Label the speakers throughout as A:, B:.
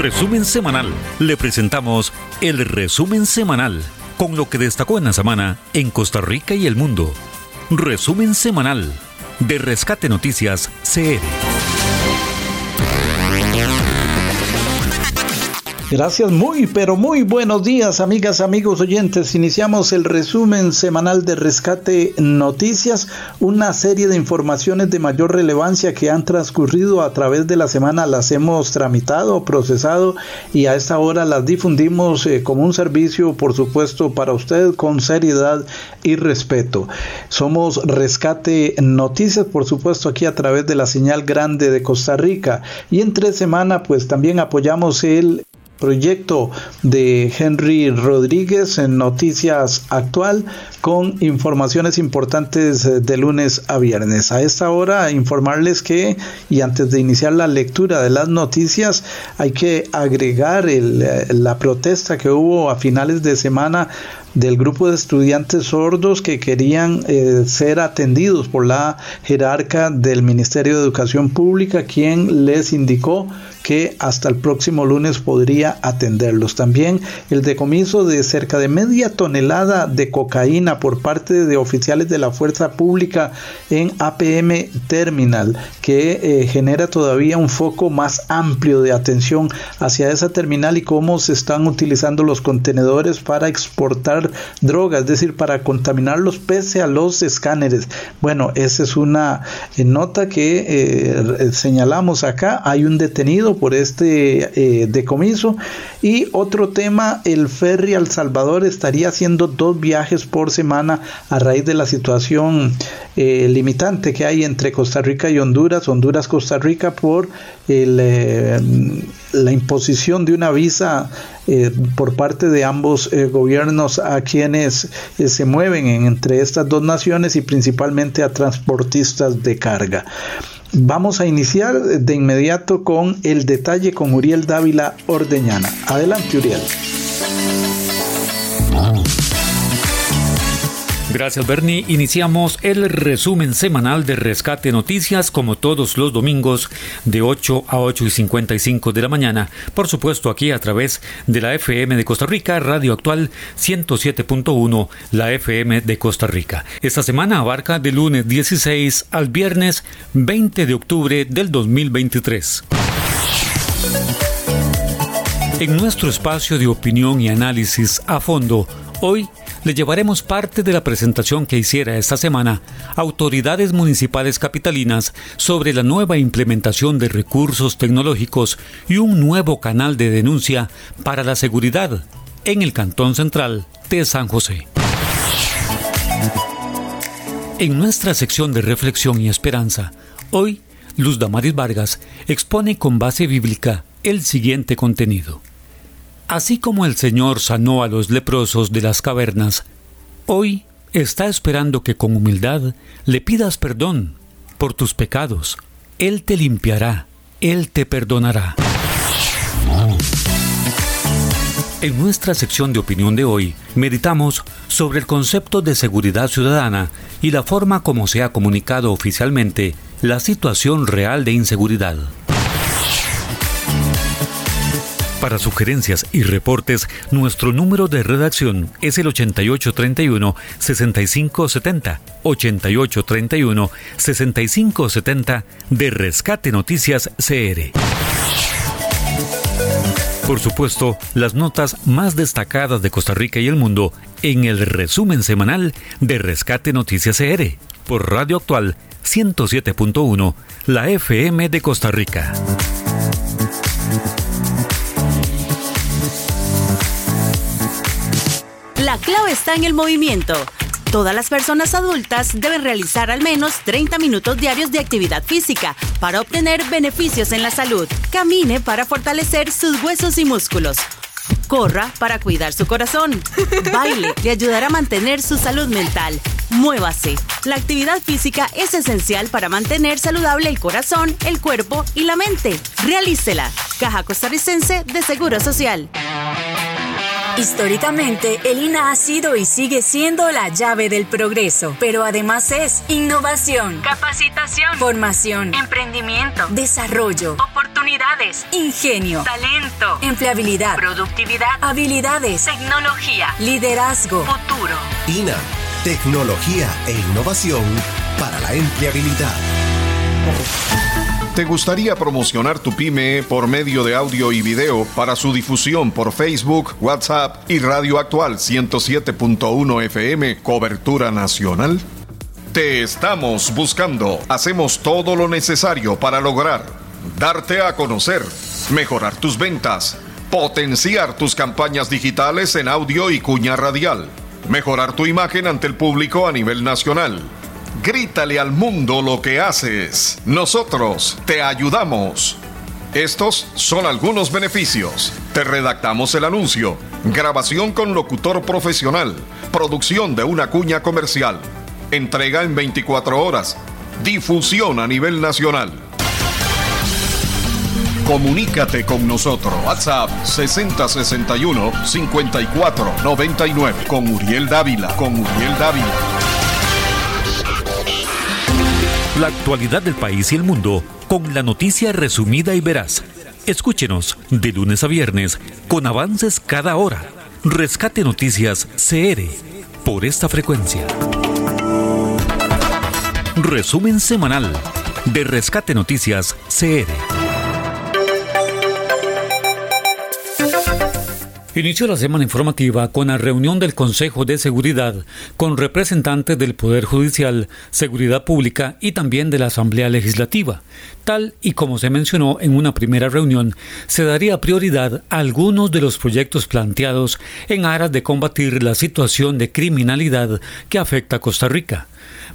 A: Resumen semanal. Le presentamos el resumen semanal con lo que destacó en la semana en Costa Rica y el mundo. Resumen semanal de Rescate Noticias CR.
B: Gracias, muy, pero muy buenos días, amigas, amigos oyentes. Iniciamos el resumen semanal de Rescate Noticias, una serie de informaciones de mayor relevancia que han transcurrido a través de la semana. Las hemos tramitado, procesado y a esta hora las difundimos eh, como un servicio, por supuesto, para usted con seriedad y respeto. Somos Rescate Noticias, por supuesto, aquí a través de la señal grande de Costa Rica. Y entre semana, pues también apoyamos el proyecto de Henry Rodríguez en Noticias Actual con informaciones importantes eh, de lunes a viernes. A esta hora informarles que, y antes de iniciar la lectura de las noticias, hay que agregar eh, la protesta que hubo a finales de semana del grupo de estudiantes sordos que querían eh, ser atendidos por la jerarca del Ministerio de Educación Pública, quien les indicó que hasta el próximo lunes podría atenderlos. También el decomiso de cerca de media tonelada de cocaína por parte de oficiales de la fuerza pública en APM Terminal, que eh, genera todavía un foco más amplio de atención hacia esa terminal y cómo se están utilizando los contenedores para exportar drogas, es decir, para contaminarlos pese a los escáneres. Bueno, esa es una eh, nota que eh, señalamos acá. Hay un detenido por este eh, decomiso. Y otro tema, el ferry al Salvador estaría haciendo dos viajes por semana a raíz de la situación eh, limitante que hay entre Costa Rica y Honduras, Honduras-Costa Rica por eh, la imposición de una visa por parte de ambos gobiernos a quienes se mueven entre estas dos naciones y principalmente a transportistas de carga. Vamos a iniciar de inmediato con el detalle con Uriel Dávila Ordeñana. Adelante, Uriel.
A: Gracias Bernie. Iniciamos el resumen semanal de Rescate Noticias como todos los domingos de 8 a 8 y 55 de la mañana. Por supuesto aquí a través de la FM de Costa Rica, Radio Actual 107.1, la FM de Costa Rica. Esta semana abarca de lunes 16 al viernes 20 de octubre del 2023. En nuestro espacio de opinión y análisis a fondo, hoy le llevaremos parte de la presentación que hiciera esta semana autoridades municipales capitalinas sobre la nueva implementación de recursos tecnológicos y un nuevo canal de denuncia para la seguridad en el Cantón Central de San José. En nuestra sección de reflexión y esperanza, hoy Luz Damaris Vargas expone con base bíblica el siguiente contenido. Así como el Señor sanó a los leprosos de las cavernas, hoy está esperando que con humildad le pidas perdón por tus pecados. Él te limpiará, Él te perdonará. En nuestra sección de opinión de hoy, meditamos sobre el concepto de seguridad ciudadana y la forma como se ha comunicado oficialmente la situación real de inseguridad. Para sugerencias y reportes, nuestro número de redacción es el 8831-6570. 8831-6570 de Rescate Noticias CR. Por supuesto, las notas más destacadas de Costa Rica y el mundo en el resumen semanal de Rescate Noticias CR por Radio Actual 107.1, la FM de Costa Rica.
C: La clave está en el movimiento. Todas las personas adultas deben realizar al menos 30 minutos diarios de actividad física para obtener beneficios en la salud. Camine para fortalecer sus huesos y músculos. Corra para cuidar su corazón. Baile le ayudará a mantener su salud mental. Muévase. La actividad física es esencial para mantener saludable el corazón, el cuerpo y la mente. Realícela. Caja Costarricense de Seguro Social.
D: Históricamente, el INA ha sido y sigue siendo la llave del progreso, pero además es innovación, capacitación, formación, emprendimiento, desarrollo, oportunidades, ingenio, talento, empleabilidad, productividad, habilidades, tecnología, liderazgo, futuro.
E: INA, tecnología e innovación para la empleabilidad.
F: ¿Te gustaría promocionar tu pyme por medio de audio y video para su difusión por Facebook, WhatsApp y Radio Actual 107.1 FM, cobertura nacional? Te estamos buscando. Hacemos todo lo necesario para lograr darte a conocer, mejorar tus ventas, potenciar tus campañas digitales en audio y cuña radial, mejorar tu imagen ante el público a nivel nacional Grítale al mundo lo que haces. Nosotros te ayudamos. Estos son algunos beneficios. Te redactamos el anuncio, grabación con locutor profesional, producción de una cuña comercial, entrega en 24 horas, difusión a nivel nacional. Comunícate con nosotros. WhatsApp 6061 5499 con Uriel Dávila. Con Uriel Dávila.
A: La actualidad del país y el mundo con la noticia resumida y veraz. Escúchenos de lunes a viernes con avances cada hora. Rescate Noticias CR por esta frecuencia. Resumen semanal de Rescate Noticias CR. Inició la semana informativa con la reunión del Consejo de Seguridad con representantes del Poder Judicial, Seguridad Pública y también de la Asamblea Legislativa. Tal y como se mencionó en una primera reunión, se daría prioridad a algunos de los proyectos planteados en aras de combatir la situación de criminalidad que afecta a Costa Rica.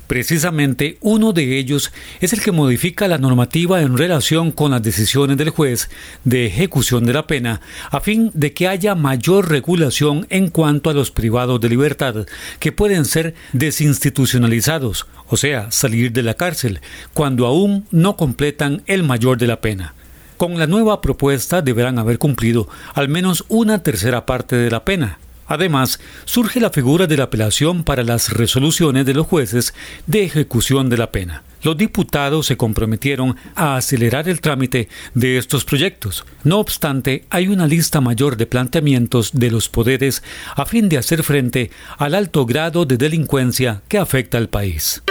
A: Precisamente uno de ellos es el que modifica la normativa en relación con las decisiones del juez de ejecución de la pena a fin de que haya mayor regulación en cuanto a los privados de libertad que pueden ser desinstitucionalizados, o sea, salir de la cárcel, cuando aún no completan el mayor de la pena. Con la nueva propuesta deberán haber cumplido al menos una tercera parte de la pena, Además, surge la figura de la apelación para las resoluciones de los jueces de ejecución de la pena. Los diputados se comprometieron a acelerar el trámite de estos proyectos. No obstante, hay una lista mayor de planteamientos de los poderes a fin de hacer frente al alto grado de delincuencia que afecta al país.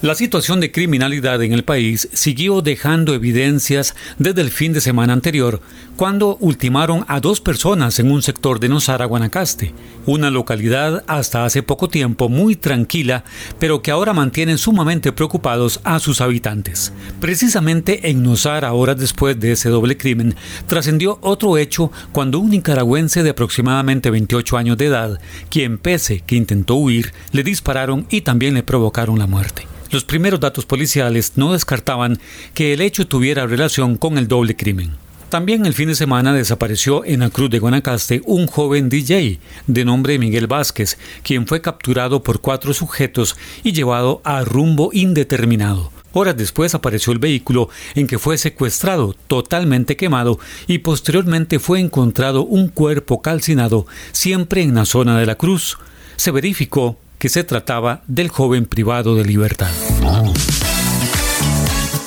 A: La situación de criminalidad en el país siguió dejando evidencias desde el fin de semana anterior, cuando ultimaron a dos personas en un sector de Nosara, Guanacaste, una localidad hasta hace poco tiempo muy tranquila, pero que ahora mantienen sumamente preocupados a sus habitantes. Precisamente en Nosara, horas después de ese doble crimen, trascendió otro hecho cuando un nicaragüense de aproximadamente 28 años de edad, quien pese que intentó huir, le dispararon y también le provocaron la muerte. Los primeros datos policiales no descartaban que el hecho tuviera relación con el doble crimen. También el fin de semana desapareció en la Cruz de Guanacaste un joven DJ de nombre Miguel Vázquez, quien fue capturado por cuatro sujetos y llevado a rumbo indeterminado. Horas después apareció el vehículo en que fue secuestrado, totalmente quemado, y posteriormente fue encontrado un cuerpo calcinado, siempre en la zona de la cruz. Se verificó que se trataba del joven privado de libertad.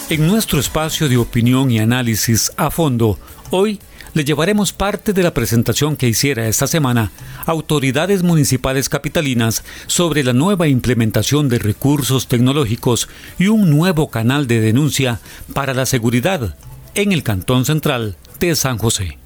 A: En nuestro espacio de opinión y análisis a fondo, hoy le llevaremos parte de la presentación que hiciera esta semana autoridades municipales capitalinas sobre la nueva implementación de recursos tecnológicos y un nuevo canal de denuncia para la seguridad en el Cantón Central de San José.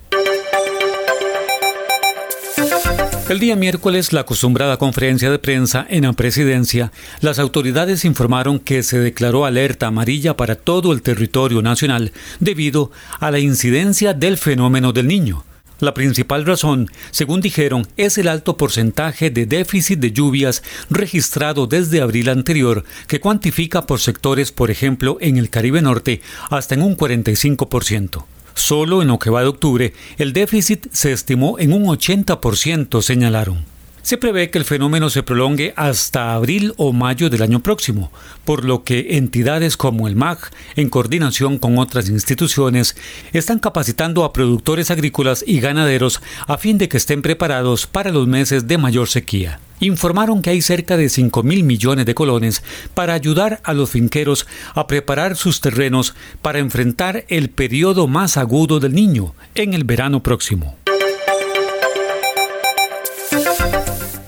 A: El día miércoles, la acostumbrada conferencia de prensa en la presidencia, las autoridades informaron que se declaró alerta amarilla para todo el territorio nacional debido a la incidencia del fenómeno del niño. La principal razón, según dijeron, es el alto porcentaje de déficit de lluvias registrado desde abril anterior, que cuantifica por sectores, por ejemplo, en el Caribe Norte, hasta en un 45%. Solo en lo que va de octubre, el déficit se estimó en un 80%, señalaron. Se prevé que el fenómeno se prolongue hasta abril o mayo del año próximo, por lo que entidades como el MAG, en coordinación con otras instituciones, están capacitando a productores agrícolas y ganaderos a fin de que estén preparados para los meses de mayor sequía. Informaron que hay cerca de 5 mil millones de colones para ayudar a los finqueros a preparar sus terrenos para enfrentar el periodo más agudo del niño en el verano próximo.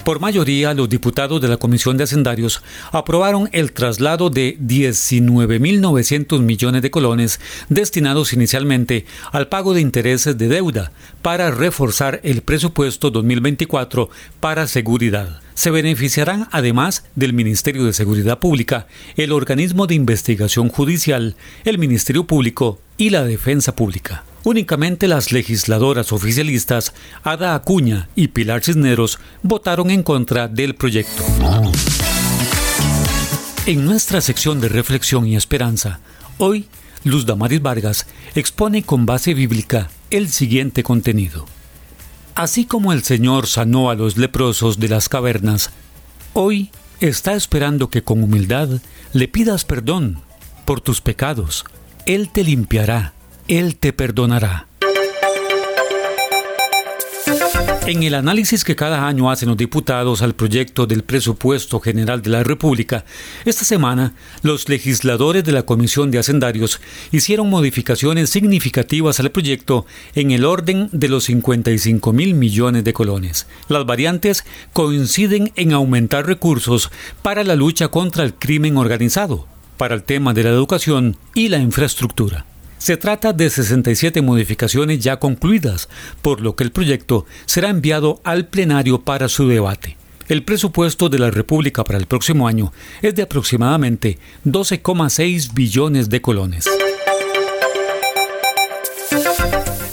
A: Por mayoría, los diputados de la Comisión de Hacendarios aprobaron el traslado de 19.900 millones de colones destinados inicialmente al pago de intereses de deuda para reforzar el presupuesto 2024 para seguridad. Se beneficiarán además del Ministerio de Seguridad Pública, el organismo de investigación judicial, el Ministerio Público y la Defensa Pública. Únicamente las legisladoras oficialistas Ada Acuña y Pilar Cisneros votaron en contra del proyecto. En nuestra sección de reflexión y esperanza, hoy Luz Damaris Vargas expone con base bíblica el siguiente contenido. Así como el Señor sanó a los leprosos de las cavernas, hoy está esperando que con humildad le pidas perdón por tus pecados. Él te limpiará él te perdonará. En el análisis que cada año hacen los diputados al proyecto del presupuesto general de la República, esta semana los legisladores de la Comisión de Hacendarios hicieron modificaciones significativas al proyecto en el orden de los 55 mil millones de colones. Las variantes coinciden en aumentar recursos para la lucha contra el crimen organizado, para el tema de la educación y la infraestructura. Se trata de 67 modificaciones ya concluidas, por lo que el proyecto será enviado al plenario para su debate. El presupuesto de la República para el próximo año es de aproximadamente 12,6 billones de colones.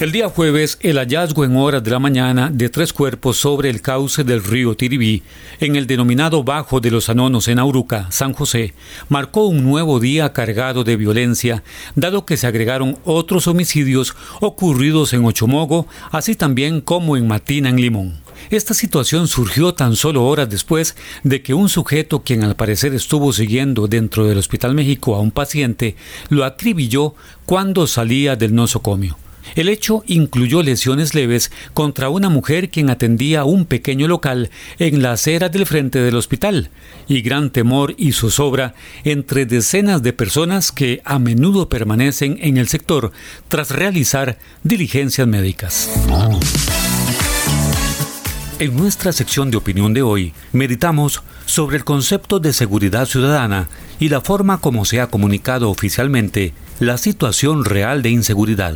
A: El día jueves, el hallazgo en horas de la mañana de tres cuerpos sobre el cauce del río Tiribí, en el denominado Bajo de los Anonos en Auruca, San José, marcó un nuevo día cargado de violencia, dado que se agregaron otros homicidios ocurridos en Ochomogo, así también como en Matina, en Limón. Esta situación surgió tan solo horas después de que un sujeto, quien al parecer estuvo siguiendo dentro del Hospital México a un paciente, lo acribilló cuando salía del nosocomio. El hecho incluyó lesiones leves contra una mujer quien atendía un pequeño local en la acera del frente del hospital y gran temor y zozobra entre decenas de personas que a menudo permanecen en el sector tras realizar diligencias médicas. En nuestra sección de opinión de hoy, meditamos sobre el concepto de seguridad ciudadana y la forma como se ha comunicado oficialmente la situación real de inseguridad.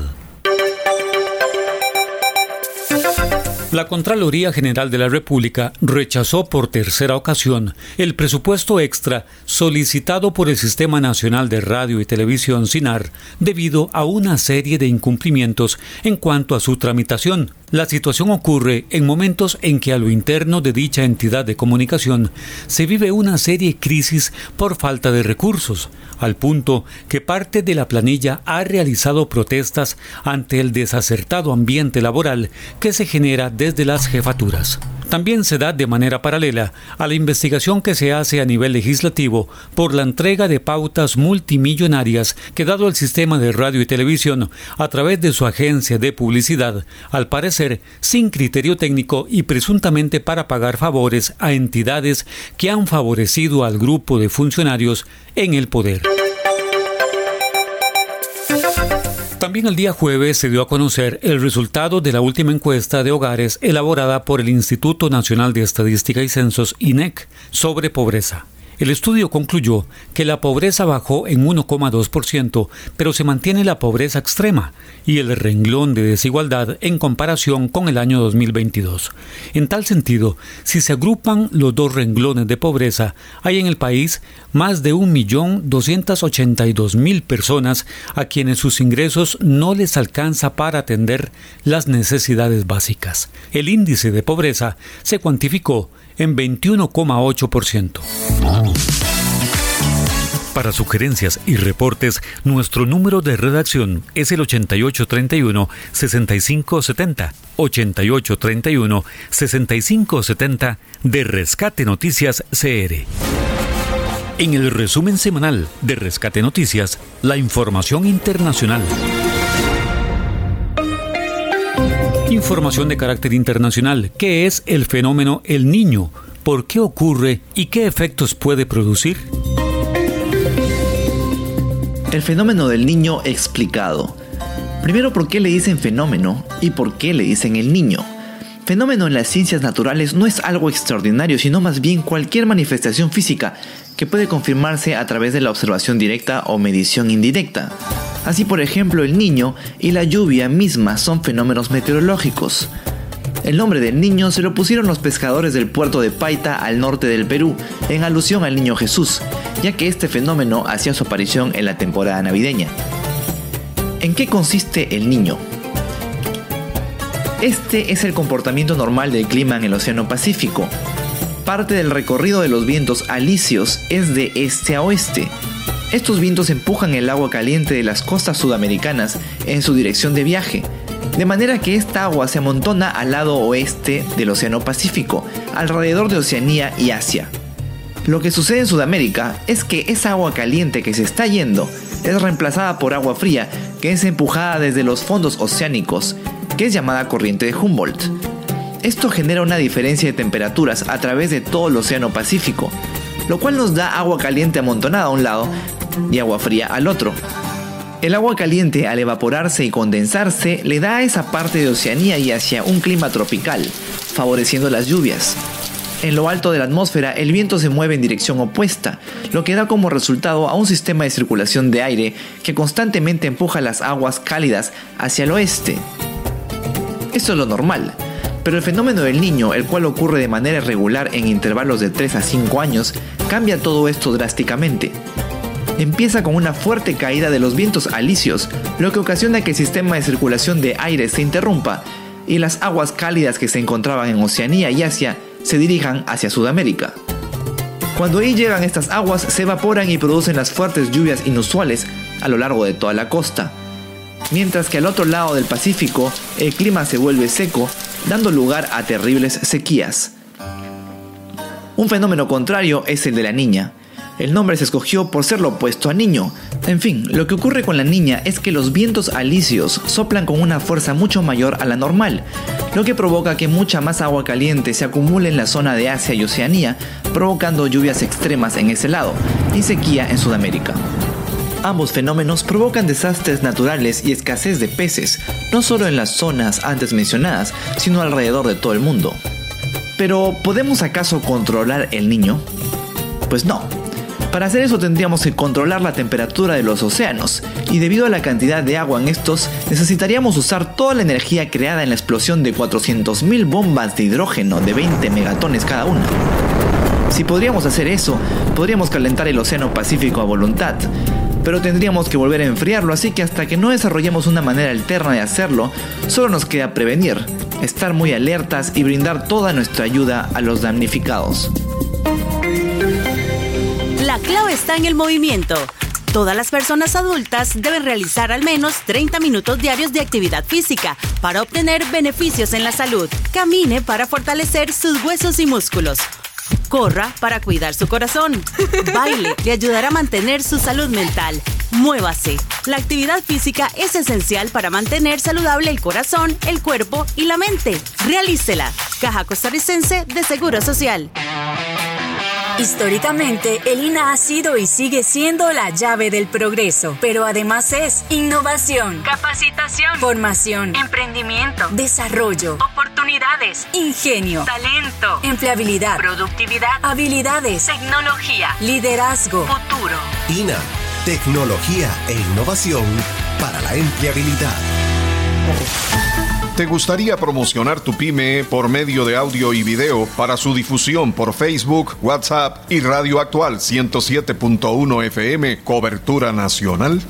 A: La Contraloría General de la República rechazó por tercera ocasión el presupuesto extra solicitado por el Sistema Nacional de Radio y Televisión SINAR debido a una serie de incumplimientos en cuanto a su tramitación. La situación ocurre en momentos en que a lo interno de dicha entidad de comunicación se vive una serie crisis por falta de recursos, al punto que parte de la planilla ha realizado protestas ante el desacertado ambiente laboral que se genera desde las jefaturas. También se da de manera paralela a la investigación que se hace a nivel legislativo por la entrega de pautas multimillonarias que dado el sistema de radio y televisión a través de su agencia de publicidad, al parecer sin criterio técnico y presuntamente para pagar favores a entidades que han favorecido al grupo de funcionarios en el poder. También el día jueves se dio a conocer el resultado de la última encuesta de hogares elaborada por el Instituto Nacional de Estadística y Censos INEC sobre pobreza. El estudio concluyó que la pobreza bajó en 1,2%, pero se mantiene la pobreza extrema y el renglón de desigualdad en comparación con el año 2022. En tal sentido, si se agrupan los dos renglones de pobreza, hay en el país más de 1.282.000 personas a quienes sus ingresos no les alcanza para atender las necesidades básicas. El índice de pobreza se cuantificó en 21,8%. Para sugerencias y reportes, nuestro número de redacción es el 8831-6570. 8831-6570 de Rescate Noticias CR. En el resumen semanal de Rescate Noticias, la información internacional. Información de carácter internacional. ¿Qué es el fenómeno El Niño? ¿Por qué ocurre y qué efectos puede producir?
G: El fenómeno del niño explicado. Primero, ¿por qué le dicen fenómeno y por qué le dicen el niño? Fenómeno en las ciencias naturales no es algo extraordinario, sino más bien cualquier manifestación física que puede confirmarse a través de la observación directa o medición indirecta. Así, por ejemplo, el niño y la lluvia misma son fenómenos meteorológicos. El nombre del niño se lo pusieron los pescadores del puerto de Paita al norte del Perú, en alusión al niño Jesús, ya que este fenómeno hacía su aparición en la temporada navideña. ¿En qué consiste el niño? Este es el comportamiento normal del clima en el Océano Pacífico. Parte del recorrido de los vientos alisios es de este a oeste. Estos vientos empujan el agua caliente de las costas sudamericanas en su dirección de viaje, de manera que esta agua se amontona al lado oeste del Océano Pacífico, alrededor de Oceanía y Asia. Lo que sucede en Sudamérica es que esa agua caliente que se está yendo es reemplazada por agua fría que es empujada desde los fondos oceánicos, que es llamada corriente de Humboldt. Esto genera una diferencia de temperaturas a través de todo el Océano Pacífico, lo cual nos da agua caliente amontonada a un lado y agua fría al otro. El agua caliente al evaporarse y condensarse le da a esa parte de Oceanía y hacia un clima tropical, favoreciendo las lluvias. En lo alto de la atmósfera el viento se mueve en dirección opuesta, lo que da como resultado a un sistema de circulación de aire que constantemente empuja las aguas cálidas hacia el oeste. Esto es lo normal, pero el fenómeno del niño, el cual ocurre de manera regular en intervalos de 3 a 5 años, cambia todo esto drásticamente empieza con una fuerte caída de los vientos alisios, lo que ocasiona que el sistema de circulación de aire se interrumpa y las aguas cálidas que se encontraban en Oceanía y Asia se dirijan hacia Sudamérica. Cuando ahí llegan estas aguas se evaporan y producen las fuertes lluvias inusuales a lo largo de toda la costa, mientras que al otro lado del Pacífico el clima se vuelve seco, dando lugar a terribles sequías. Un fenómeno contrario es el de la niña, el nombre se escogió por ser lo opuesto a niño. En fin, lo que ocurre con la niña es que los vientos alisios soplan con una fuerza mucho mayor a la normal, lo que provoca que mucha más agua caliente se acumule en la zona de Asia y Oceanía, provocando lluvias extremas en ese lado y sequía en Sudamérica. Ambos fenómenos provocan desastres naturales y escasez de peces, no solo en las zonas antes mencionadas, sino alrededor de todo el mundo. Pero, ¿podemos acaso controlar el niño? Pues no, para hacer eso tendríamos que controlar la temperatura de los océanos, y debido a la cantidad de agua en estos, necesitaríamos usar toda la energía creada en la explosión de 400.000 bombas de hidrógeno de 20 megatones cada una. Si podríamos hacer eso, podríamos calentar el Océano Pacífico a voluntad, pero tendríamos que volver a enfriarlo, así que hasta que no desarrollemos una manera alterna de hacerlo, solo nos queda prevenir, estar muy alertas y brindar toda nuestra ayuda a los damnificados.
C: La clave está en el movimiento. Todas las personas adultas deben realizar al menos 30 minutos diarios de actividad física para obtener beneficios en la salud. Camine para fortalecer sus huesos y músculos. Corra para cuidar su corazón. Baile le ayudará a mantener su salud mental. Muévase. La actividad física es esencial para mantener saludable el corazón, el cuerpo y la mente. Realícela. Caja Costarricense de Seguro Social.
D: Históricamente, el INA ha sido y sigue siendo la llave del progreso, pero además es innovación, capacitación, formación, emprendimiento, desarrollo, oportunidades, ingenio, talento, empleabilidad, productividad, habilidades, tecnología, liderazgo, futuro.
E: INA, tecnología e innovación para la empleabilidad.
F: ¿Te gustaría promocionar tu pyme por medio de audio y video para su difusión por Facebook, WhatsApp y Radio Actual 107.1 FM, cobertura nacional?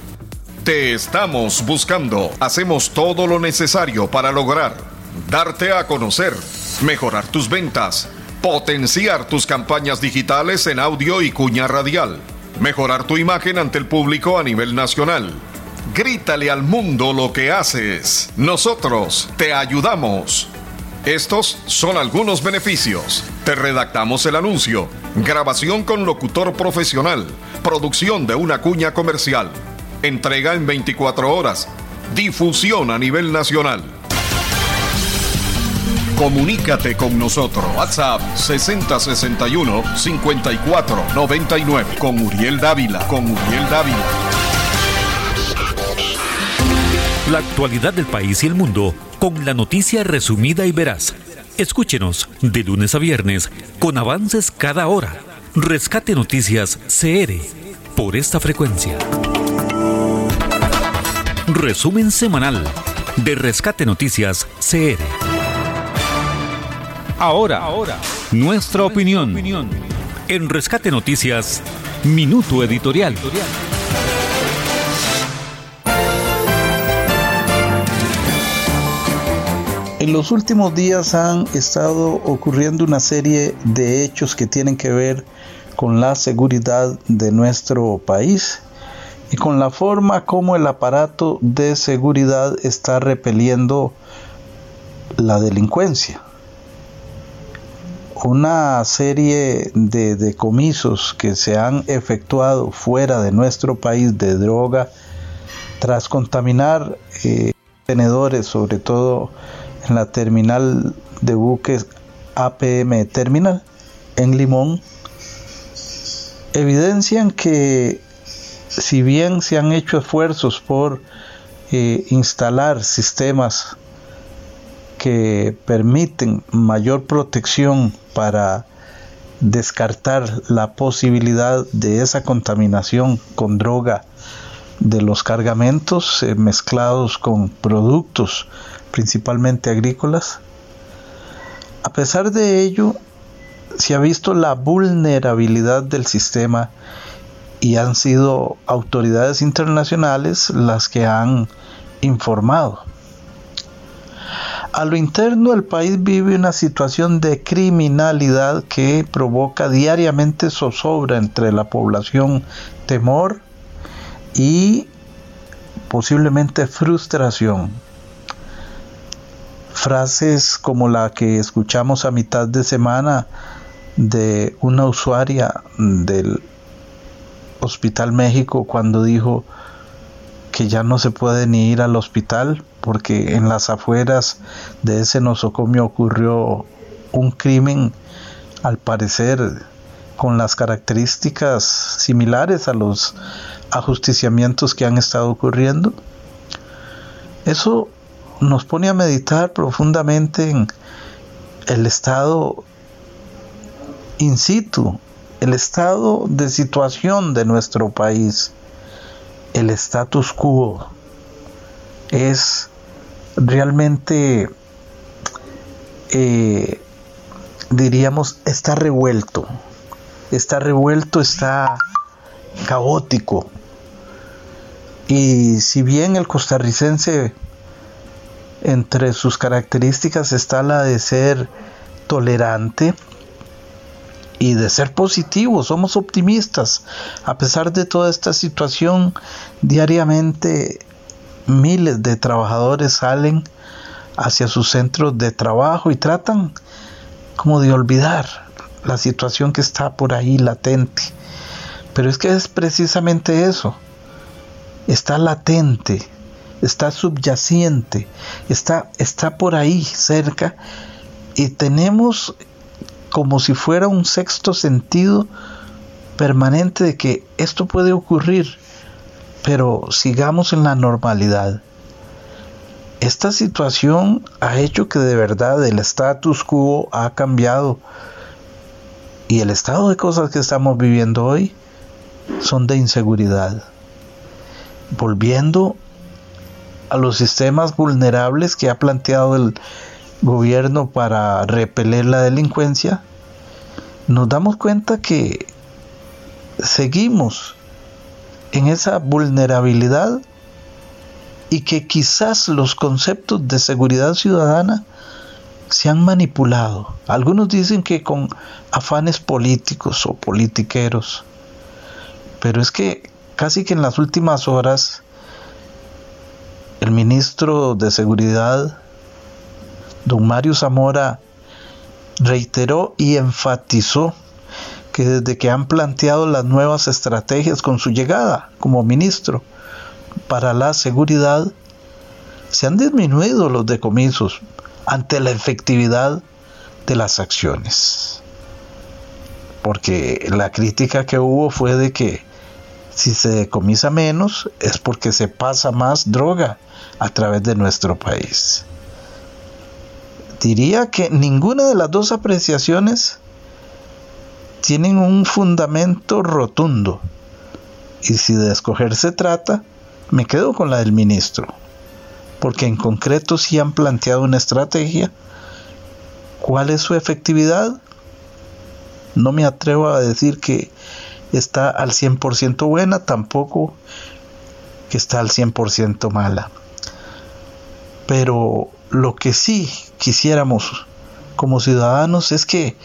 F: Te estamos buscando. Hacemos todo lo necesario para lograr darte a conocer, mejorar tus ventas, potenciar tus campañas digitales en audio y cuña radial Mejorar tu imagen ante el público a nivel nacional. Grítale al mundo lo que haces. Nosotros te ayudamos. Estos son algunos beneficios. Te redactamos el anuncio. Grabación con locutor profesional. Producción de una cuña comercial. Entrega en 24 horas. Difusión a nivel nacional. Comunícate con nosotros. WhatsApp 6061 5499 con Uriel Dávila. Con Uriel Dávila.
A: La actualidad del país y el mundo con la noticia resumida y veraz. Escúchenos de lunes a viernes con avances cada hora. Rescate Noticias CR por esta frecuencia. Resumen semanal de Rescate Noticias CR. Ahora, ahora, nuestra opinión. En Rescate Noticias, Minuto Editorial.
B: En los últimos días han estado ocurriendo una serie de hechos que tienen que ver con la seguridad de nuestro país y con la forma como el aparato de seguridad está repeliendo la delincuencia. Una serie de decomisos que se han efectuado fuera de nuestro país de droga tras contaminar eh, tenedores, sobre todo en la terminal de buques APM Terminal en Limón evidencian que si bien se han hecho esfuerzos por eh, instalar sistemas que permiten mayor protección para descartar la posibilidad de esa contaminación con droga de los cargamentos eh, mezclados con productos principalmente agrícolas. A pesar de ello, se ha visto la vulnerabilidad del sistema y han sido autoridades internacionales las que han informado. A lo interno el país vive una situación de criminalidad que provoca diariamente zozobra entre la población, temor y posiblemente frustración frases como la que escuchamos a mitad de semana de una usuaria del Hospital México cuando dijo que ya no se puede ni ir al hospital porque en las afueras de ese nosocomio ocurrió un crimen al parecer con las características similares a los ajusticiamientos que han estado ocurriendo. Eso nos pone a meditar profundamente en el estado in situ, el estado de situación de nuestro país, el status quo, es realmente, eh, diríamos, está revuelto, está revuelto, está caótico. Y si bien el costarricense entre sus características está la de ser tolerante y de ser positivo, somos optimistas. A pesar de toda esta situación, diariamente miles de trabajadores salen hacia sus centros de trabajo y tratan como de olvidar la situación que está por ahí latente. Pero es que es precisamente eso, está latente está subyacente, está, está por ahí cerca y tenemos como si fuera un sexto sentido permanente de que esto puede ocurrir, pero sigamos en la normalidad. Esta situación ha hecho que de verdad el status quo ha cambiado y el estado de cosas que estamos viviendo hoy son de inseguridad. Volviendo a los sistemas vulnerables que ha planteado el gobierno para repeler la delincuencia, nos damos cuenta que seguimos en esa vulnerabilidad y que quizás los conceptos de seguridad ciudadana se han manipulado. Algunos dicen que con afanes políticos o politiqueros, Pero es que casi que en las últimas horas el ministro de Seguridad, don Mario Zamora, reiteró y enfatizó que desde que han planteado las nuevas estrategias con su llegada como ministro para la seguridad, se han disminuido los decomisos ante la efectividad de las acciones. Porque la crítica que hubo fue de que si se decomisa menos es porque se pasa más droga a través de nuestro país. Diría que ninguna de las dos apreciaciones tienen un fundamento rotundo. Y si de escoger se trata, me quedo con la del ministro, porque en concreto sí han planteado una estrategia. ¿Cuál es su efectividad? No me atrevo a decir que está al 100% buena, tampoco que está al 100% mala. Pero lo que sí quisiéramos como ciudadanos es que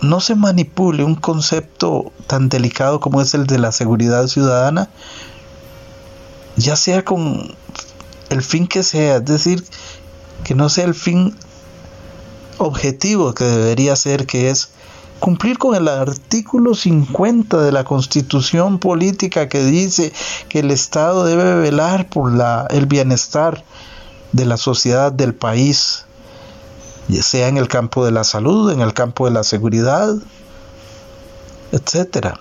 B: no se manipule un concepto tan delicado como es el de la seguridad ciudadana, ya sea con el fin que sea, es decir, que no sea el fin objetivo que debería ser, que es cumplir con el artículo 50 de la Constitución política que dice que el Estado debe velar por la, el bienestar de la sociedad del país sea en el campo de la salud, en el campo de la seguridad, etcétera.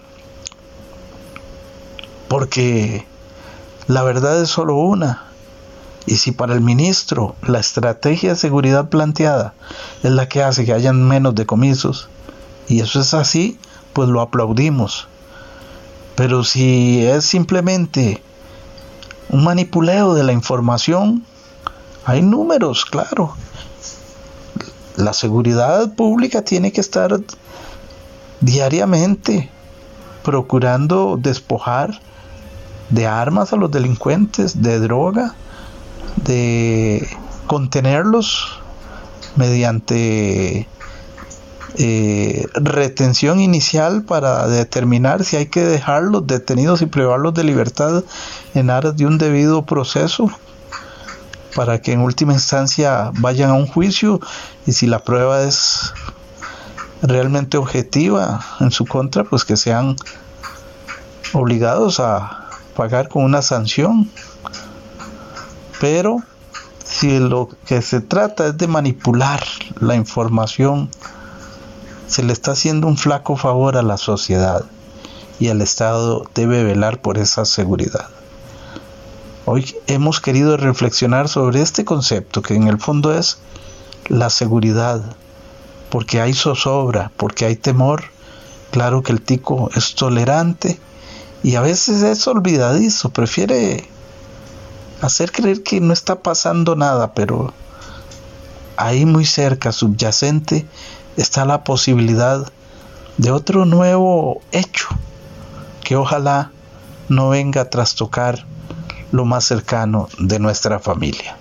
B: Porque la verdad es solo una. Y si para el ministro la estrategia de seguridad planteada es la que hace que hayan menos decomisos, y eso es así, pues lo aplaudimos. Pero si es simplemente un manipuleo de la información, hay números, claro, la seguridad pública tiene que estar diariamente procurando despojar de armas a los delincuentes, de droga, de contenerlos mediante eh, retención inicial para determinar si hay que dejarlos detenidos y privarlos de libertad en aras de un debido proceso para que en última instancia vayan a un juicio y si la prueba es realmente objetiva en su contra, pues que sean obligados a pagar con una sanción. Pero si lo que se trata es de manipular la información, se le está haciendo un flaco favor a la sociedad y el Estado debe velar por esa seguridad. Hoy hemos querido reflexionar sobre este concepto que en el fondo es la seguridad, porque hay zozobra, porque hay temor. Claro que el tico es tolerante y a veces es olvidadizo, prefiere hacer creer que no está pasando nada, pero ahí muy cerca, subyacente, está la posibilidad de otro nuevo hecho que ojalá no venga a trastocar lo más cercano de nuestra familia.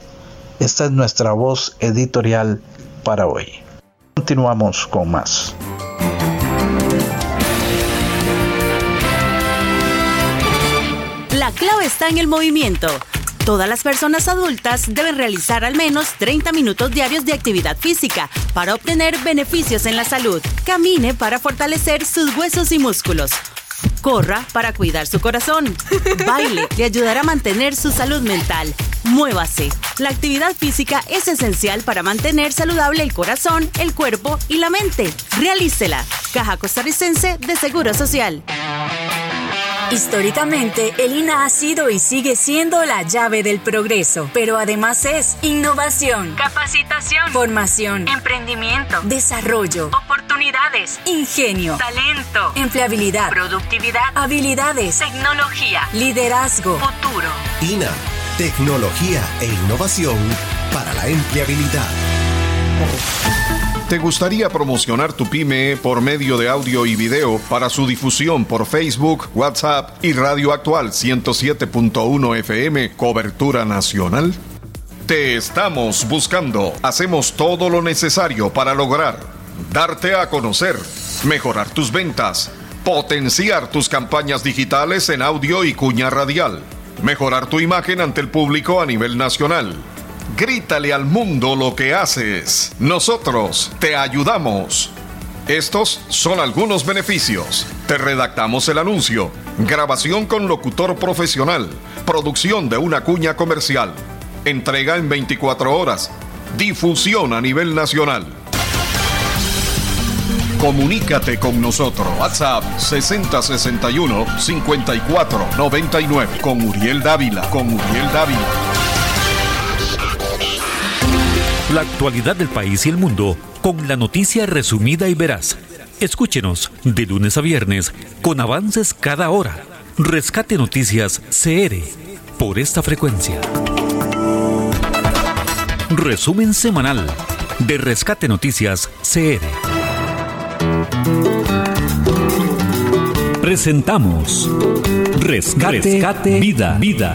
B: Esta es nuestra voz editorial para hoy. Continuamos con más.
C: La clave está en el movimiento. Todas las personas adultas deben realizar al menos 30 minutos diarios de actividad física para obtener beneficios en la salud. Camine para fortalecer sus huesos y músculos Corra para cuidar su corazón. Baile le ayudará a mantener su salud mental. Muévase. La actividad física es esencial para mantener saludable el corazón, el cuerpo y la mente. Realícela. Caja Costarricense de Seguro Social.
D: Históricamente, el INA ha sido y sigue siendo la llave del progreso, pero además es innovación, capacitación, formación, emprendimiento, desarrollo, oportunidades, ingenio, talento, empleabilidad, productividad, habilidades, tecnología, liderazgo, futuro.
E: INA, tecnología e innovación para la empleabilidad.
F: ¿Te gustaría promocionar tu pyme por medio de audio y video para su difusión por Facebook, WhatsApp y Radio Actual 107.1 FM, cobertura nacional? Te estamos buscando. Hacemos todo lo necesario para lograr darte a conocer, mejorar tus ventas Potenciar tus campañas digitales en audio y cuña radial. Mejorar tu imagen ante el público a nivel nacional. Grítale al mundo lo que haces. Nosotros te ayudamos. Estos son algunos beneficios. Te redactamos el anuncio. Grabación con locutor profesional. Producción de una cuña comercial. Entrega en 24 horas. Difusión a nivel nacional. Comunícate con nosotros. WhatsApp 6061 5499 con Uriel Dávila. Con Uriel Dávila.
A: La actualidad del país y el mundo con la noticia resumida y veraz. Escúchenos de lunes a viernes con avances cada hora. Rescate Noticias CR por esta frecuencia. Resumen semanal de Rescate Noticias CR. Presentamos Rescate, Vida, Vida.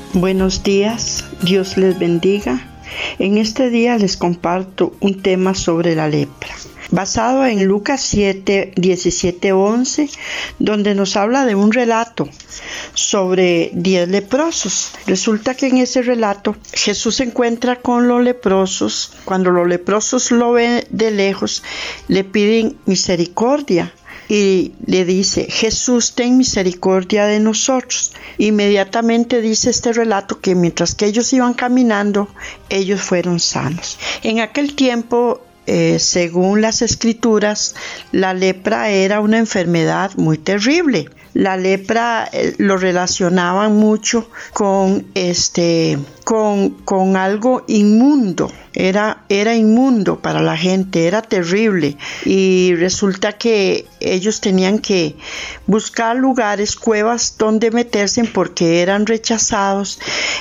H: buenos días, Dios les bendiga. En este día les comparto un tema sobre la lepra, basado en Lucas 7, 17, 11, donde nos habla de un relato sobre 10 leprosos. Resulta que en ese relato Jesús se encuentra con los leprosos. Cuando los leprosos lo ven de lejos, le piden misericordia y le dice, Jesús, ten misericordia de nosotros. Inmediatamente dice este relato que mientras que ellos iban caminando, ellos fueron sanos. En aquel tiempo eh, según las escrituras, la lepra era una enfermedad muy terrible. La lepra eh, lo relacionaban mucho con este con, con algo inmundo, era, era inmundo para la gente, era terrible. Y resulta que ellos tenían que buscar lugares, cuevas donde meterse porque eran rechazados,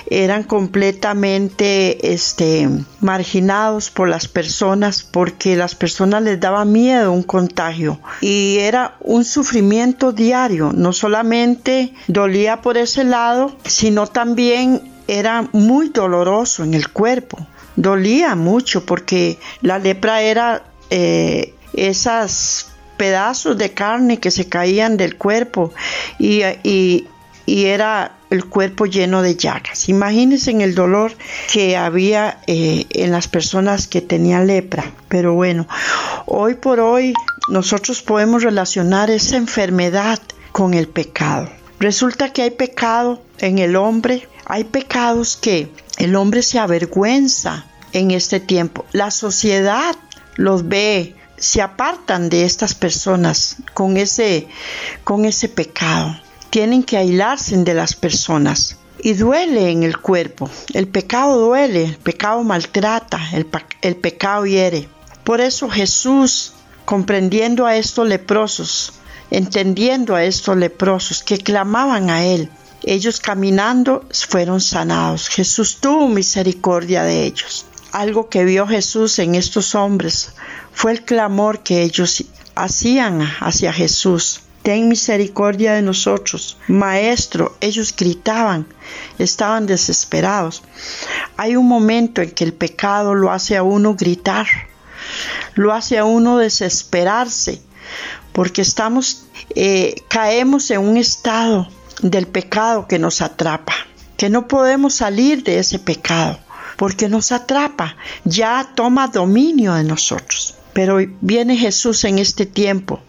H: eran completamente este, marginados por las personas porque las personas les daba miedo un contagio. Y era un sufrimiento diario, no solamente dolía por ese lado, sino también era muy doloroso en el cuerpo. Dolía mucho porque la lepra era eh, esas pedazos de carne que se caían del cuerpo y, era el cuerpo lleno de llagas. Imagínense el dolor que había eh, en las personas que tenían lepra. Pero bueno, hoy por hoy nosotros podemos relacionar esa enfermedad con el pecado. Resulta que hay pecado en el hombre, hay pecados que el hombre se avergüenza en este tiempo. La sociedad los ve, se apartan de estas personas con ese, con ese pecado. Tienen que aislarse de las personas. Y duele en el cuerpo. El pecado duele, el pecado maltrata, el, el pecado hiere. Por eso Jesús, comprendiendo a estos leprosos, entendiendo a estos leprosos que clamaban a Él, ellos caminando fueron sanados. Jesús tuvo misericordia de ellos. Algo que vio Jesús en estos hombres fue el clamor que ellos hacían hacia Jesús. Ten misericordia de nosotros. Maestro, ellos gritaban, estaban desesperados. Hay un momento en que el pecado lo hace a uno gritar, lo hace a uno desesperarse, porque estamos, eh, caemos en un estado del pecado que nos atrapa, que no podemos salir de ese pecado, porque nos atrapa, ya toma dominio de nosotros. Pero viene Jesús en este tiempo,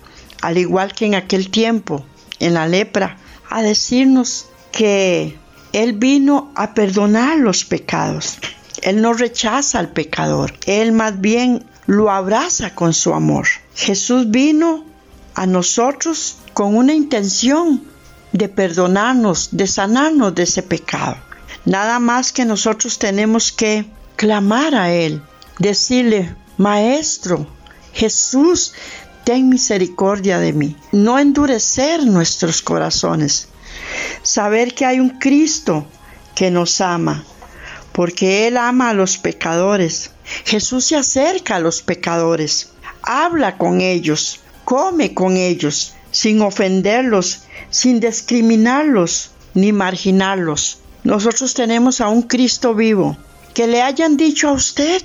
H: al igual que en aquel tiempo, en la lepra, a decirnos que Él vino a perdonar los pecados. Él no rechaza al pecador, Él más bien lo abraza con su amor. Jesús vino a nosotros con una intención de perdonarnos, de sanarnos de ese pecado. Nada más que nosotros tenemos que clamar a Él, decirle, Maestro, Jesús, ten misericordia de mí. No endurecer nuestros corazones. Saber que hay un Cristo que nos ama, porque Él ama a los pecadores. Jesús se acerca a los pecadores, habla con ellos, come con ellos, sin ofenderlos, sin discriminarlos ni marginarlos. Nosotros tenemos a un Cristo vivo. Que le hayan dicho a usted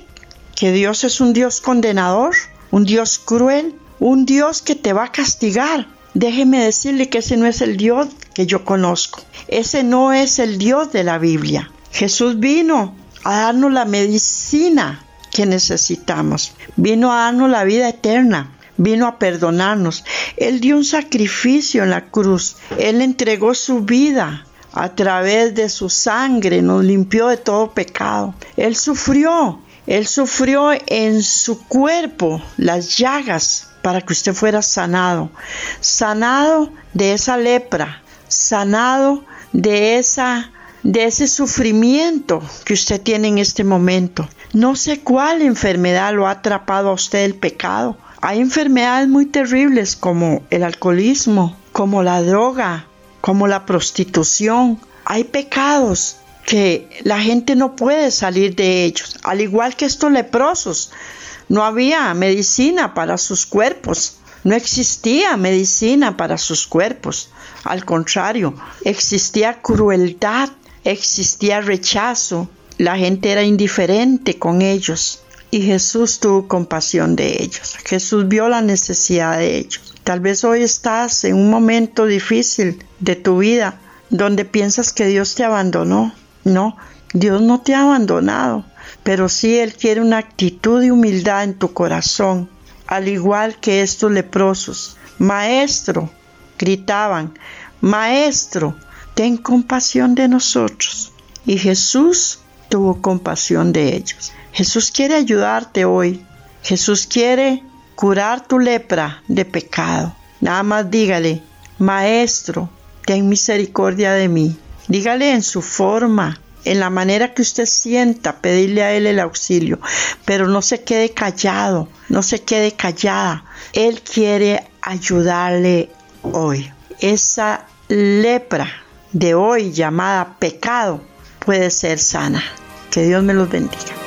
H: que Dios es un Dios condenador, un Dios cruel, un Dios que te va a castigar. Déjeme decirle que ese no es el Dios que yo conozco. Ese no es el Dios de la Biblia. Jesús vino a darnos la medicina que necesitamos. Vino a darnos la vida eterna. Vino a perdonarnos. Él dio un sacrificio en la cruz. Él entregó su vida a través de su sangre. Nos limpió de todo pecado. Él sufrió. Él sufrió en su cuerpo las llagas para que usted fuera sanado. Sanado de esa lepra. Sanado de esa de ese sufrimiento que usted tiene en este momento. No sé cuál enfermedad lo ha atrapado a usted el pecado. Hay enfermedades muy terribles como el alcoholismo, como la droga, como la prostitución. Hay pecados que la gente no puede salir de ellos, al igual que estos leprosos. No había medicina para sus cuerpos, no existía medicina para sus cuerpos. Al contrario, existía crueldad, existía rechazo, la gente era indiferente con ellos y Jesús tuvo compasión de ellos. Jesús vio la necesidad de ellos. Tal vez hoy estás en un momento difícil de tu vida donde piensas que Dios te abandonó. No, Dios no te ha abandonado, pero sí Él quiere una actitud de humildad en tu corazón, al igual que estos leprosos. Maestro, gritaban, Maestro, ten compasión de nosotros. Y Jesús tuvo compasión de ellos. Jesús quiere ayudarte hoy. Jesús quiere curar tu lepra de pecado. Nada más dígale, Maestro, ten misericordia de mí. Dígale en su forma, en la manera que usted sienta, pedirle a Él el auxilio, pero no se quede callado, no se quede callada. Él quiere ayudarle hoy. Esa lepra de hoy llamada pecado puede ser sana. Que Dios me los bendiga.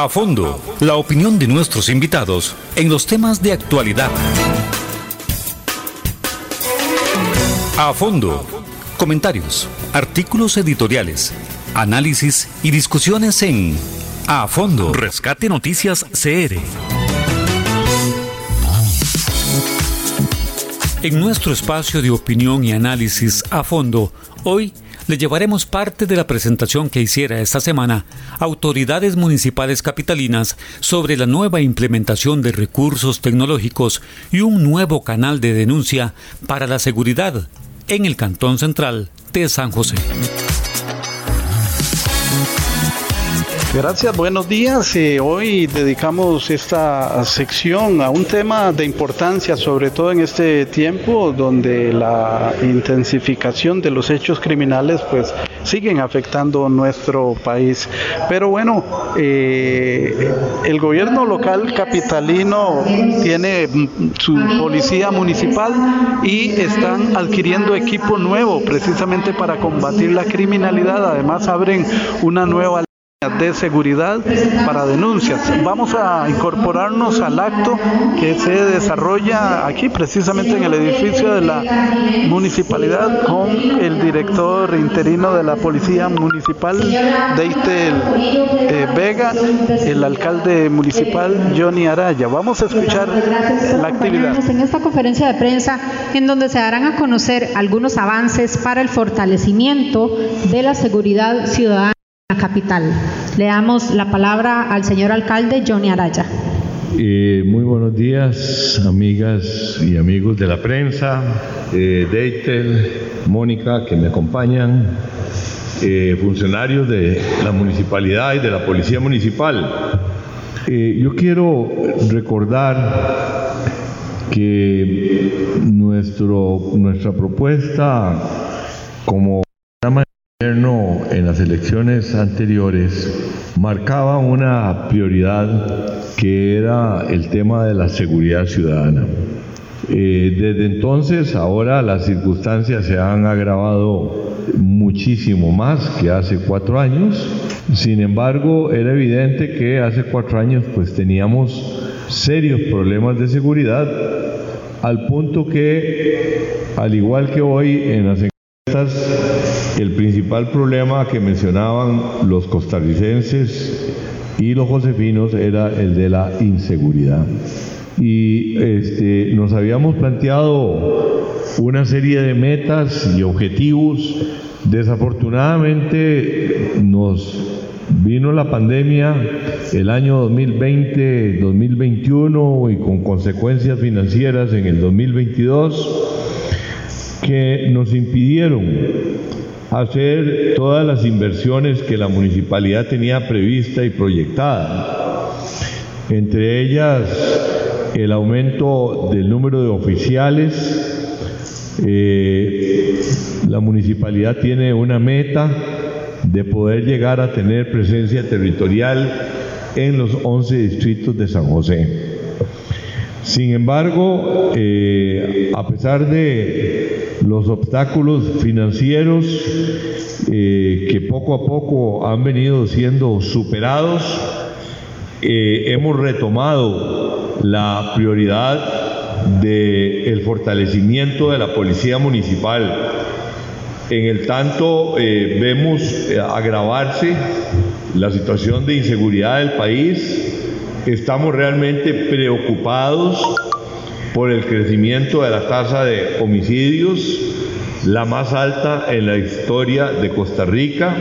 I: A fondo, la opinión de nuestros invitados en los temas de actualidad. A fondo, comentarios, artículos editoriales, análisis y discusiones en A fondo. Rescate Noticias CR. En nuestro espacio de opinión y análisis a fondo, hoy le llevaremos parte de la presentación que hiciera esta semana autoridades municipales capitalinas sobre la nueva implementación de recursos tecnológicos y un nuevo canal de denuncia para la seguridad en el Cantón Central de San José.
J: Gracias, buenos días. Eh, hoy dedicamos esta sección a un tema de importancia, sobre todo en este tiempo donde la intensificación de los hechos criminales pues siguen afectando nuestro país. Pero bueno, eh, el gobierno local capitalino tiene su policía municipal y están adquiriendo equipo nuevo precisamente para combatir la criminalidad. Además abren una nueva
B: de seguridad para denuncias. Vamos a incorporarnos al acto que se desarrolla aquí precisamente en el edificio de la municipalidad con el director interino de la Policía Municipal, Deitel eh, Vega, el alcalde municipal Johnny Araya. Vamos a escuchar la actividad.
K: En esta conferencia de prensa en donde se darán a conocer algunos avances para el fortalecimiento de la seguridad ciudadana capital. Le damos la palabra al señor alcalde Johnny Araya.
L: Eh, muy buenos días, amigas y amigos de la prensa, eh, Deitel, Mónica, que me acompañan, eh, funcionarios de la municipalidad y de la policía municipal. Eh, yo quiero recordar que nuestra propuesta como en las elecciones anteriores marcaba una prioridad que era el tema de la seguridad ciudadana. Eh, desde entonces, ahora las circunstancias se han agravado muchísimo más que hace cuatro años. Sin embargo, era evidente que hace cuatro años pues teníamos serios problemas de seguridad al punto que, al igual que hoy en las el principal problema que mencionaban los costarricenses y los josefinos era el de la inseguridad. Y este, nos habíamos planteado una serie de metas y objetivos. Desafortunadamente nos vino la pandemia el año 2020, 2021 y con consecuencias financieras en el 2022 que nos impidieron hacer todas las inversiones que la municipalidad tenía prevista y proyectada. Entre ellas, el aumento del número de oficiales. Eh, la municipalidad tiene una meta de poder llegar a tener presencia territorial en los 11 distritos de San José. Sin embargo, eh, a pesar de los obstáculos financieros eh, que poco a poco han venido siendo superados, eh, hemos retomado la prioridad del fortalecimiento de la policía municipal. En el tanto vemos agravarse la situación de inseguridad del país, estamos realmente preocupados por el crecimiento de la tasa de homicidios, la más alta en la historia de Costa Rica.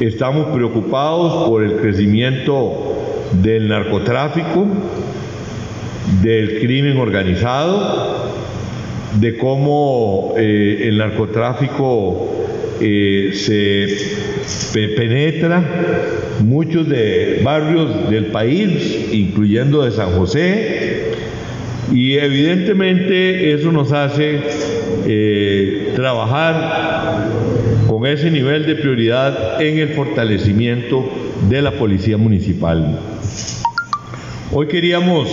L: Estamos preocupados por el crecimiento del narcotráfico, del crimen organizado, de cómo eh, el narcotráfico eh, se penetra muchos de barrios del país, incluyendo de San José, y evidentemente eso nos hace eh, trabajar con ese nivel de prioridad en el fortalecimiento de la policía municipal. Hoy queríamos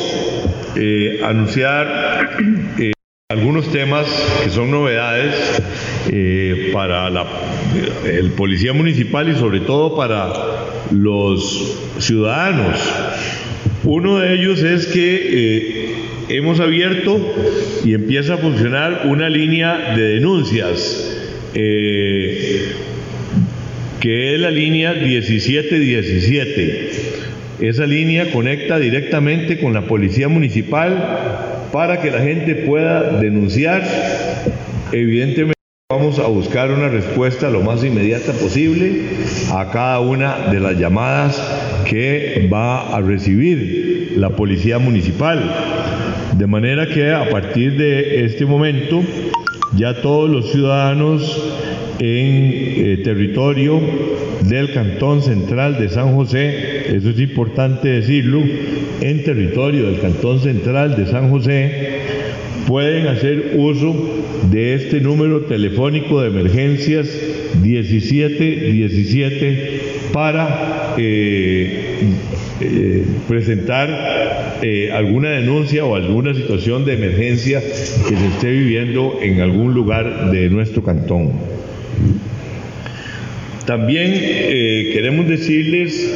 L: eh, anunciar algunos temas que son novedades eh, para la, el policía municipal y sobre todo para los ciudadanos. Uno de ellos es que eh, hemos abierto y empieza a funcionar una línea de denuncias, eh, que es la línea 1717. Esa línea conecta directamente con la policía municipal para que la gente pueda denunciar. Evidentemente vamos a buscar una respuesta lo más inmediata posible a cada una de las llamadas que va a recibir la policía municipal. De manera que a partir de este momento ya todos los ciudadanos en eh, territorio del Cantón Central de San José, eso es importante decirlo, en territorio del Cantón Central de San José, pueden hacer uso de este número telefónico de emergencias 1717 para eh, eh, presentar alguna denuncia o alguna situación de emergencia que se esté viviendo en algún lugar de nuestro cantón. También eh, queremos decirles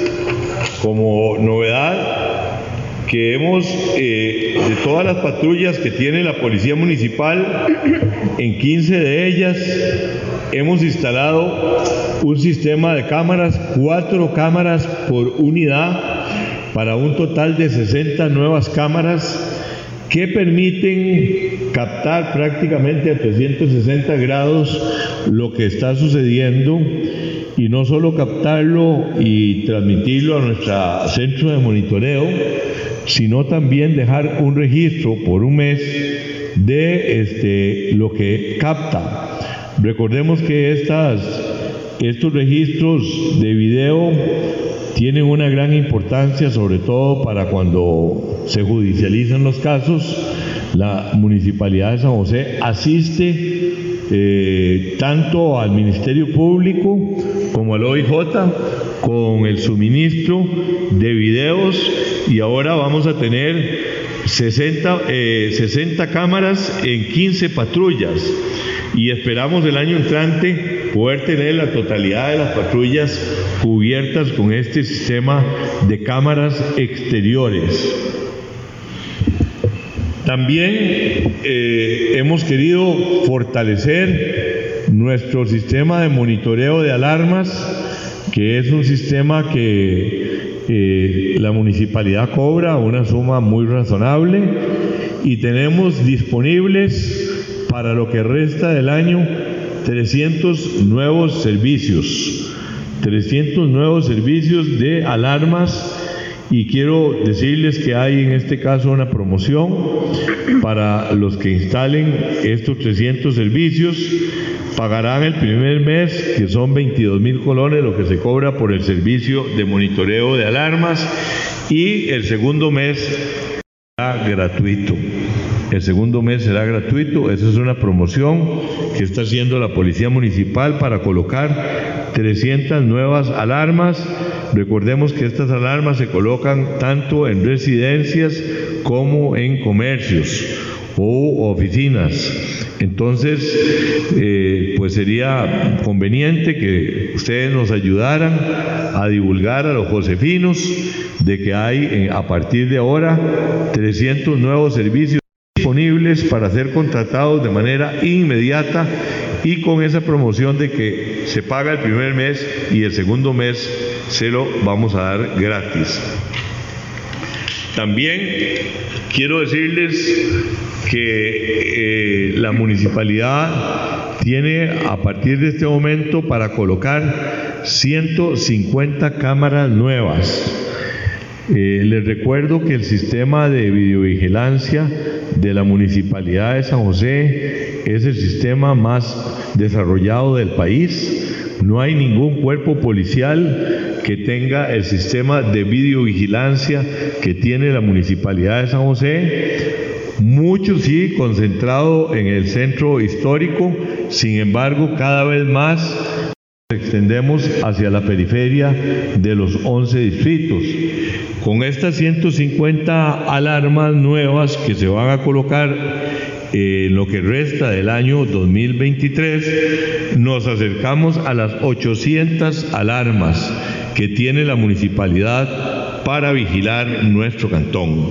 L: como novedad que hemos, eh, de todas las patrullas que tiene la Policía Municipal, en 15 de ellas hemos instalado un sistema de cámaras, cuatro cámaras por unidad, para un total de 60 nuevas cámaras que permiten captar prácticamente a 360 grados lo que está sucediendo y no solo captarlo y transmitirlo a nuestro centro de monitoreo, sino también dejar un registro por un mes de este, lo que capta. Recordemos que estos registros de video tienen una gran importancia, sobre todo para cuando se judicializan los casos. La Municipalidad de San José asiste eh, tanto al Ministerio Público como al OIJ con el suministro de videos y ahora vamos a tener 60, 60 eh, cámaras en 15 patrullas y esperamos el año entrante poder tener la totalidad de las patrullas cubiertas con este sistema de cámaras exteriores. También eh, hemos querido fortalecer nuestro sistema de monitoreo de alarmas, que es un sistema que eh, la municipalidad cobra una suma muy razonable y tenemos disponibles para lo que resta del año 300 nuevos servicios, 300 nuevos servicios de alarmas y quiero decirles que hay en este caso una promoción para los que instalen estos 300 servicios. Pagarán el primer mes, que son 22 mil colones, lo que se cobra por el servicio de monitoreo de alarmas, y el segundo mes será gratuito. El segundo mes será gratuito. Esa es una promoción que está haciendo la Policía Municipal para colocar 300 nuevas alarmas. Recordemos que estas alarmas se colocan tanto en residencias como en comercios o oficinas. Entonces, eh, pues sería conveniente que ustedes nos ayudaran a divulgar a los josefinos de que hay eh, a partir de ahora 300 nuevos servicios disponibles para ser contratados de manera inmediata y con esa promoción de que se paga el primer mes y el segundo mes se lo vamos a dar gratis. También quiero decirles que eh, la municipalidad tiene a partir de este momento para colocar 150 cámaras nuevas. Eh, les recuerdo que el sistema de videovigilancia de la Municipalidad de San José es el sistema más desarrollado del país. No hay ningún cuerpo policial que tenga el sistema de videovigilancia que tiene la Municipalidad de San José. Muchos sí concentrado en el centro histórico, sin embargo cada vez más extendemos hacia la periferia de los 11 distritos. Con estas 150 alarmas nuevas que se van a colocar en lo que resta del año 2023, nos acercamos a las 800 alarmas que tiene la municipalidad para vigilar nuestro cantón.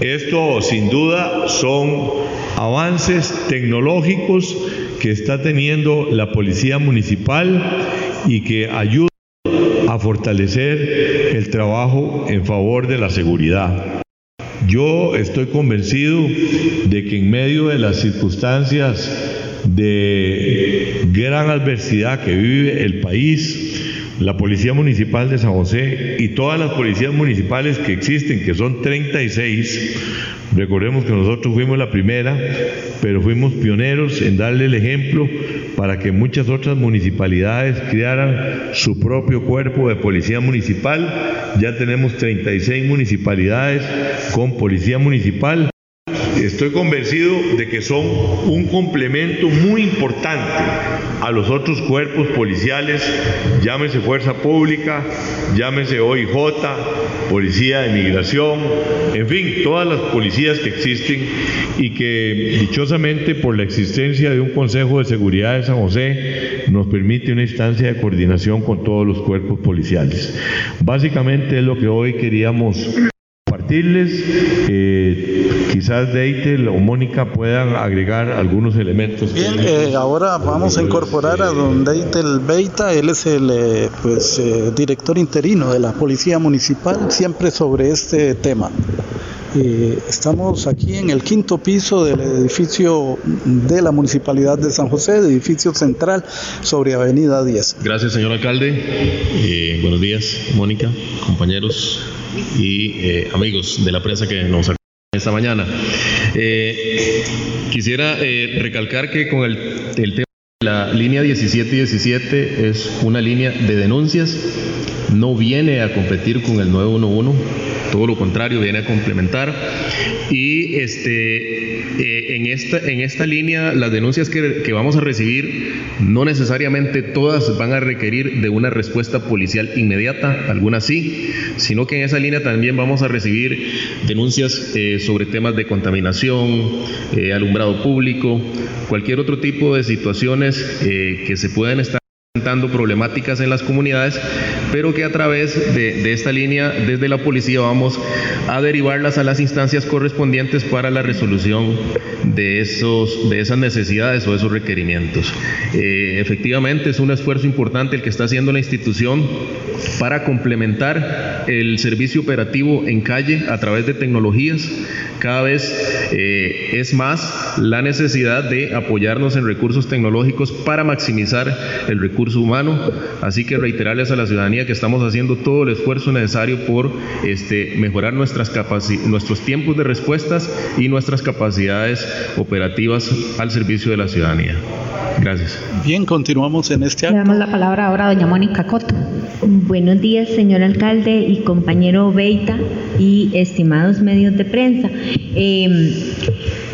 L: Esto sin duda son avances tecnológicos que está teniendo la Policía Municipal y que ayudan a fortalecer el trabajo en favor de la seguridad. Yo estoy convencido de que en medio de las circunstancias de gran adversidad que vive el país, la Policía Municipal de San José y todas las policías municipales que existen, que son 36, recordemos que nosotros fuimos la primera, pero fuimos pioneros en darle el ejemplo para que muchas otras municipalidades crearan su propio cuerpo de policía municipal. Ya tenemos 36 municipalidades con policía municipal estoy convencido de que son un complemento muy importante a los otros cuerpos policiales, llámese Fuerza Pública, llámese OIJ, Policía de Migración, en fin, todas las policías que existen y que dichosamente por la existencia de un Consejo de Seguridad de San José nos permite una instancia de coordinación con todos los cuerpos policiales. Básicamente es lo que hoy queríamos compartirles. Eh, quizás Deitel o Mónica puedan agregar algunos elementos.
B: Bien, eh, ahora vamos a incorporar a don Deitel Beita, él es el eh, pues, director interino de la Policía Municipal, siempre sobre este tema. estamos aquí en el quinto piso del edificio de la Municipalidad de San José, edificio central sobre Avenida 10.
M: Gracias, señor alcalde. buenos días, Mónica, compañeros y eh, amigos de la prensa que nos acompañan esta mañana. Eh, quisiera eh, recalcar que con el, el tema de la línea 1717 es una línea de denuncias, no viene a competir con el 911, todo lo contrario, viene a complementar. Y este, eh, en, esta, en esta línea, las denuncias que, que, vamos a recibir, no necesariamente todas van a requerir de una respuesta policial inmediata, algunas sí, sino que en esa línea también vamos a recibir denuncias eh, sobre temas de contaminación, eh, alumbrado público, cualquier otro tipo de situaciones que se pueden estar problemáticas en las comunidades, pero que a través de, esta línea desde la policía vamos a derivarlas a las instancias correspondientes para la resolución de, esos, de esas necesidades o esos requerimientos. Eh, efectivamente es un esfuerzo importante el que está haciendo la institución para complementar el servicio operativo en calle a través de tecnologías. Cada vez eh, es más la necesidad de apoyarnos en recursos tecnológicos para maximizar el recurso humano. Así que reiterarles a la ciudadanía que estamos haciendo todo el esfuerzo necesario por este, mejorar nuestras nuestros tiempos de respuestas y nuestras capacidades operativas al servicio de la ciudadanía. Gracias.
B: Bien, continuamos en este
K: acto. Le damos la palabra ahora a doña Mónica Coto.
N: Buenos días, señor alcalde y compañero Beita y estimados medios de prensa. Eh,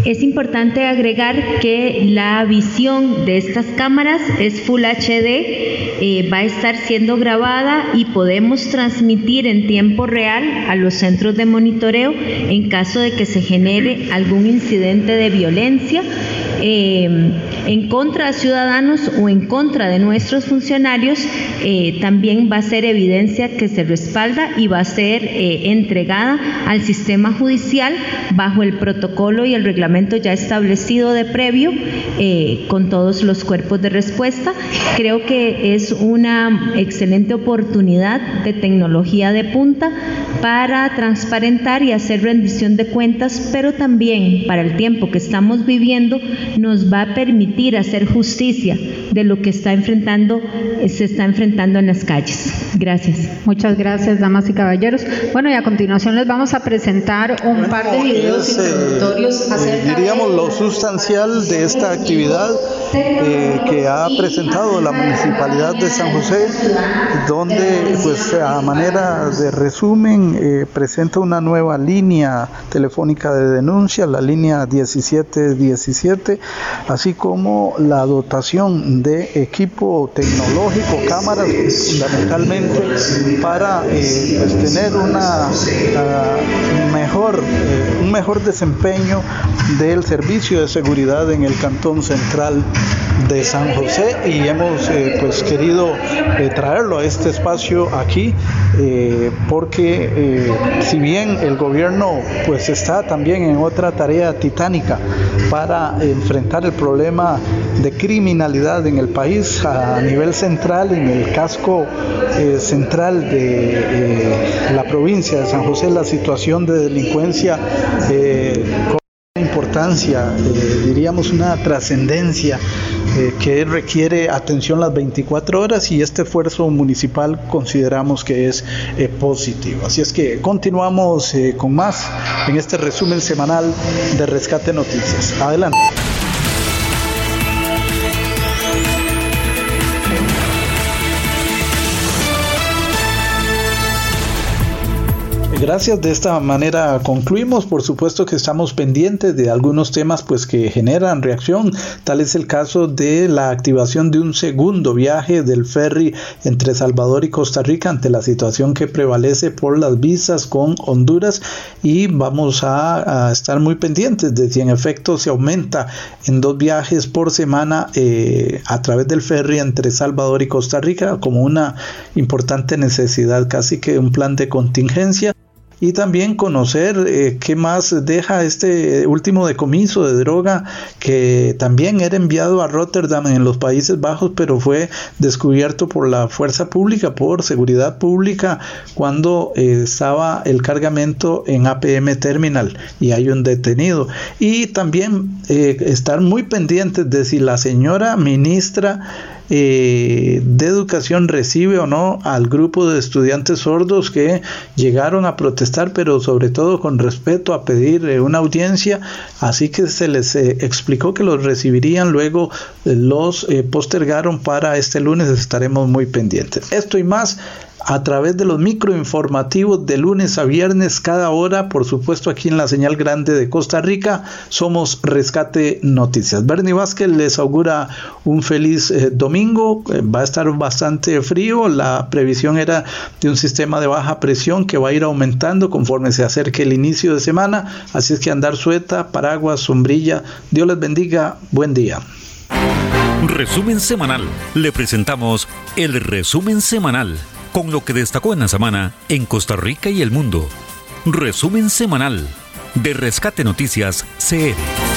N: es importante agregar que la visión de estas cámaras es Full HD, eh, va a estar siendo grabada y podemos transmitir en tiempo real a los centros de monitoreo en caso de que se genere algún incidente de violencia. Eh, en contra de ciudadanos o en contra de nuestros funcionarios, eh, también va a ser evidencia que se respalda y va a ser eh, entregada al sistema judicial bajo el protocolo y el reglamento ya establecido de previo con todos los cuerpos de respuesta. Creo que es una excelente oportunidad de tecnología de punta para transparentar y hacer rendición de cuentas, pero también para el tiempo que estamos viviendo nos va a permitir hacer justicia de lo que está enfrentando, se está enfrentando en las calles. Gracias.
K: Muchas gracias, damas y caballeros. Bueno, y a continuación les vamos a presentar un par de videos
B: eh, introductorios acerca diríamos lo sustancial de esta actividad eh, que ha presentado la Municipalidad de San José, donde pues a manera de resumen eh, presenta una nueva línea telefónica de denuncia, la línea 1717, así como la dotación de equipo tecnológico, cámaras fundamentalmente para eh, pues, tener una uh, mejor, eh, un mejor desempeño del servicio de seguridad en el Cantón Central de San José. Y hemos eh, pues querido traerlo a este espacio aquí porque si bien el gobierno pues está también en otra tarea titánica para enfrentar el problema de criminalidad en el país a nivel central en el casco central de la provincia de San José la situación de delincuencia importancia, diríamos una trascendencia eh, que requiere atención las 24 horas y este esfuerzo municipal consideramos que es eh, positivo. Así es que continuamos eh, con más en este resumen semanal de Rescate Noticias. Adelante. Gracias, de esta manera concluimos. Por supuesto que estamos pendientes de algunos temas pues que generan reacción. Tal es el caso de la activación de un segundo viaje del ferry entre Salvador y Costa Rica ante la situación que prevalece por las visas con Honduras y vamos a, estar muy pendientes de si en efecto se aumenta en dos viajes por semana eh, a través del ferry entre Salvador y Costa Rica como una importante necesidad, casi que un plan de contingencia y también conocer eh, qué más deja este último decomiso de droga que también era enviado a Rotterdam en los Países Bajos pero fue descubierto por la fuerza pública por seguridad pública cuando eh, estaba el cargamento en APM Terminal y hay un detenido. Y también eh, estar muy pendientes de si la señora ministra eh, de educación recibe o no al grupo de estudiantes sordos que llegaron a protestar, pero sobre todo con respeto a pedir eh, una audiencia. Así que se les eh, explicó que los recibirían, luego los postergaron para este lunes. Estaremos muy pendientes. Esto y más a través de los microinformativos de lunes a viernes cada hora, por supuesto aquí en la señal grande de Costa Rica, somos Rescate Noticias. Bernie Vázquez les augura un feliz eh, domingo, eh, va a estar bastante frío, la previsión era de un sistema de baja presión que va a ir aumentando conforme se acerque el inicio de semana, así es que andar sueta, paraguas, sombrilla, Dios les bendiga, buen día.
A: Resumen semanal, le presentamos el resumen semanal con lo que destacó en la semana en Costa Rica y el mundo. Resumen semanal de Rescate Noticias CR.